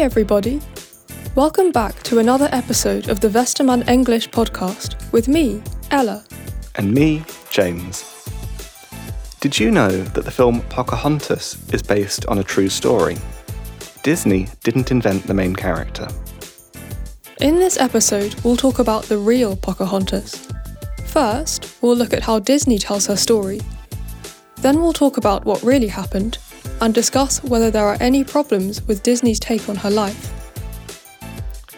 everybody. Welcome back to another episode of the Westermann English podcast with me, Ella. And me, James. Did you know that the film Pocahontas is based on a true story? Disney didn't invent the main character. In this episode, we'll talk about the real Pocahontas. First, we'll look at how Disney tells her story. Then we'll talk about what really happened and discuss whether there are any problems with Disney's take on her life.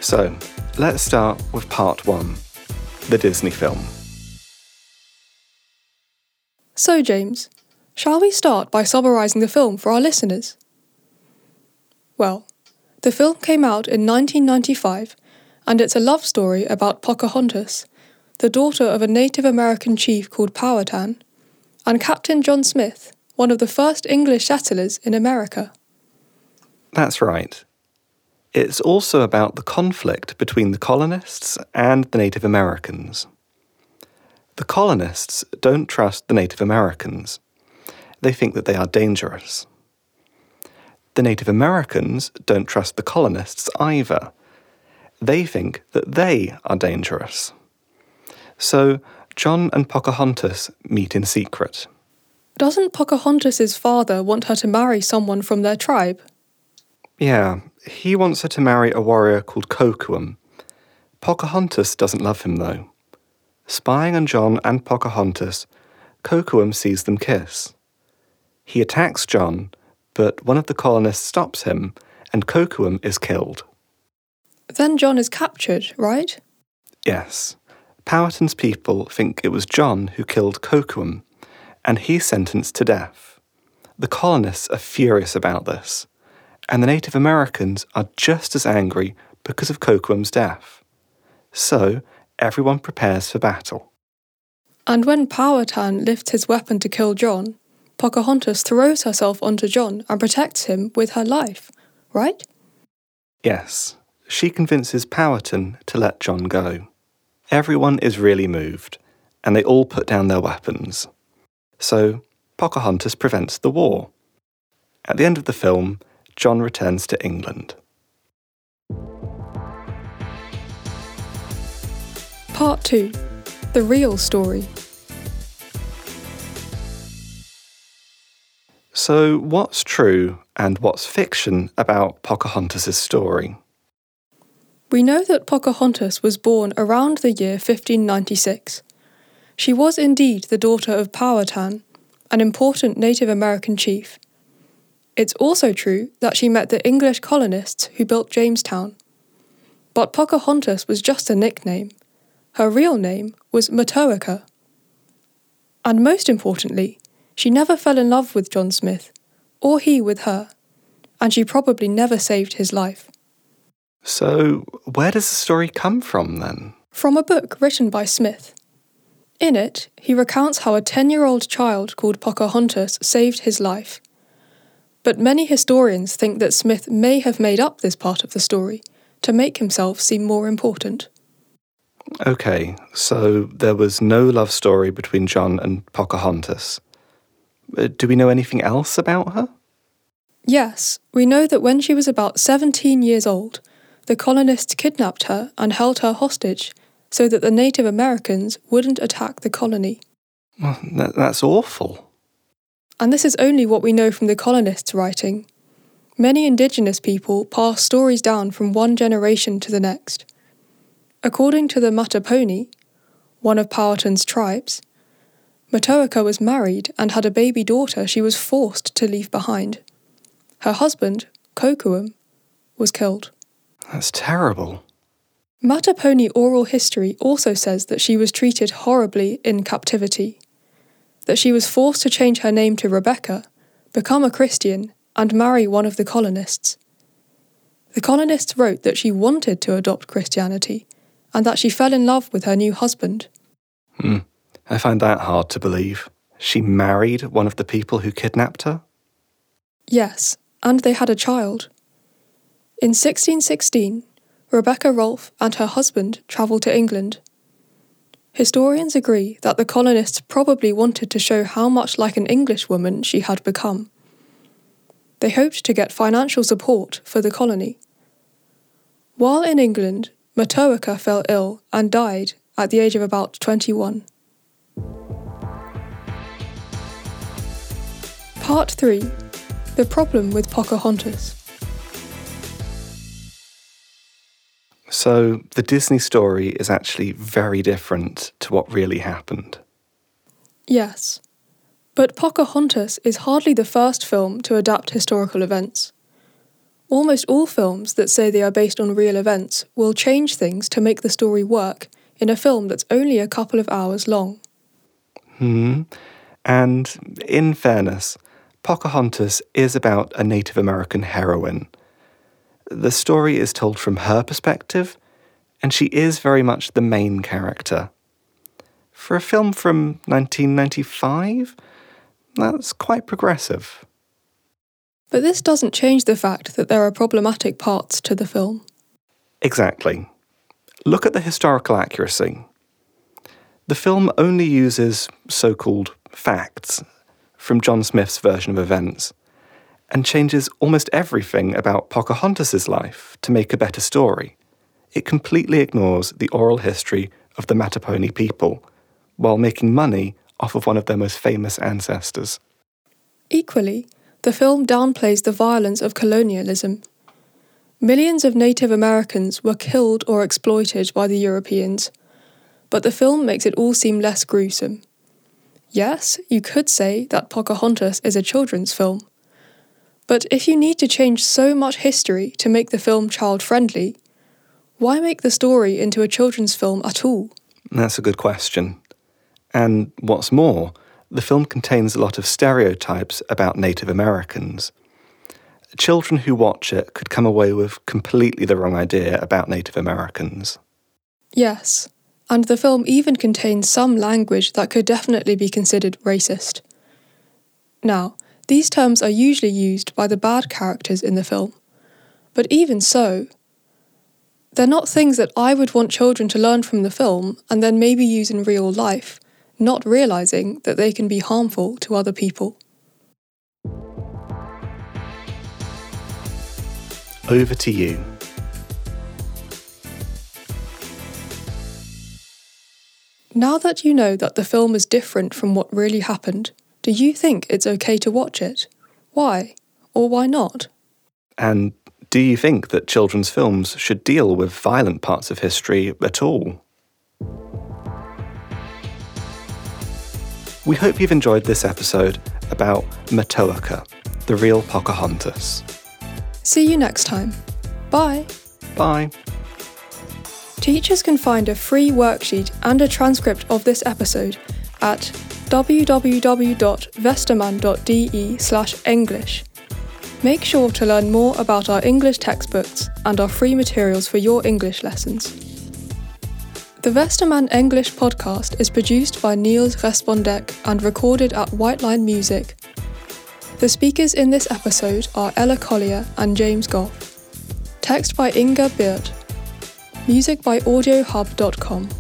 So, let's start with part one the Disney film. So, James, shall we start by summarising the film for our listeners? Well, the film came out in 1995 and it's a love story about Pocahontas, the daughter of a Native American chief called Powhatan, and Captain John Smith, one of the first English settlers in America. That's right. It's also about the conflict between the colonists and the Native Americans. The colonists don't trust the Native Americans. They think that they are dangerous. The Native Americans don't trust the colonists either. They think that they are dangerous. So John and Pocahontas meet in secret. Doesn't Pocahontas's father want her to marry someone from their tribe? Yeah, he wants her to marry a warrior called Kocoum. Pocahontas doesn't love him though. Spying on John and Pocahontas, Kocoum sees them kiss. He attacks John, but one of the colonists stops him, and Kocoum is killed. Then John is captured, right? Yes. Powhatan's people think it was John who killed Kocoum, and he's sentenced to death. The colonists are furious about this, and the Native Americans are just as angry because of Kocoum's death. So, everyone prepares for battle. And when Powhatan lifts his weapon to kill John, Pocahontas throws herself onto John and protects him with her life, right? Yes, she convinces Powhatan to let John go. Everyone is really moved, and they all put down their weapons. So, Pocahontas prevents the war. At the end of the film, John returns to England. Part 2 The Real Story. So, what's true and what's fiction about Pocahontas' story? We know that Pocahontas was born around the year 1596. She was indeed the daughter of Powhatan, an important Native American chief. It's also true that she met the English colonists who built Jamestown. But Pocahontas was just a nickname. Her real name was Matoaka. And most importantly, she never fell in love with John Smith, or he with her, and she probably never saved his life. So, where does the story come from then? From a book written by Smith. In it, he recounts how a 10 year old child called Pocahontas saved his life. But many historians think that Smith may have made up this part of the story to make himself seem more important. Okay, so there was no love story between John and Pocahontas. Uh, do we know anything else about her? Yes, we know that when she was about 17 years old, the colonists kidnapped her and held her hostage so that the Native Americans wouldn't attack the colony. Well, that, that's awful. And this is only what we know from the colonists' writing. Many indigenous people pass stories down from one generation to the next. According to the Mattaponi, one of Powhatan's tribes, Matoaka was married and had a baby daughter she was forced to leave behind. Her husband, Kocoum, was killed. That's terrible. Mattaponi oral history also says that she was treated horribly in captivity, that she was forced to change her name to Rebecca, become a Christian, and marry one of the colonists. The colonists wrote that she wanted to adopt Christianity and that she fell in love with her new husband. Hmm. I find that hard to believe. She married one of the people who kidnapped her? Yes, and they had a child. In 1616, Rebecca Rolfe and her husband travelled to England. Historians agree that the colonists probably wanted to show how much like an Englishwoman she had become. They hoped to get financial support for the colony, While in England, Matoaka fell ill and died at the age of about 21. Part 3 The Problem with Pocahontas. So, the Disney story is actually very different to what really happened. Yes. But Pocahontas is hardly the first film to adapt historical events. Almost all films that say they are based on real events will change things to make the story work in a film that's only a couple of hours long. Hmm. And in fairness, Pocahontas is about a Native American heroine. The story is told from her perspective, and she is very much the main character. For a film from 1995, that's quite progressive. But this doesn't change the fact that there are problematic parts to the film. Exactly. Look at the historical accuracy. The film only uses so called facts from John Smith's version of events and changes almost everything about Pocahontas's life to make a better story. It completely ignores the oral history of the Mattaponi people while making money off of one of their most famous ancestors. Equally, the film downplays the violence of colonialism. Millions of Native Americans were killed or exploited by the Europeans, but the film makes it all seem less gruesome. Yes, you could say that Pocahontas is a children's film. But if you need to change so much history to make the film child friendly, why make the story into a children's film at all? That's a good question. And what's more, the film contains a lot of stereotypes about Native Americans. Children who watch it could come away with completely the wrong idea about Native Americans. Yes, and the film even contains some language that could definitely be considered racist. Now, these terms are usually used by the bad characters in the film, but even so, they're not things that I would want children to learn from the film and then maybe use in real life not realizing that they can be harmful to other people. Over to you. Now that you know that the film is different from what really happened, do you think it's okay to watch it? Why? Or why not? And do you think that children's films should deal with violent parts of history at all? We hope you've enjoyed this episode about Matoaka, the real Pocahontas. See you next time. Bye. Bye. Teachers can find a free worksheet and a transcript of this episode at www.westermann.de/english. Make sure to learn more about our English textbooks and our free materials for your English lessons. The Westermann English podcast is produced by Niels Respondek and recorded at Whiteline Music. The speakers in this episode are Ella Collier and James Gough. Text by Inga Birth. Music by AudioHub.com.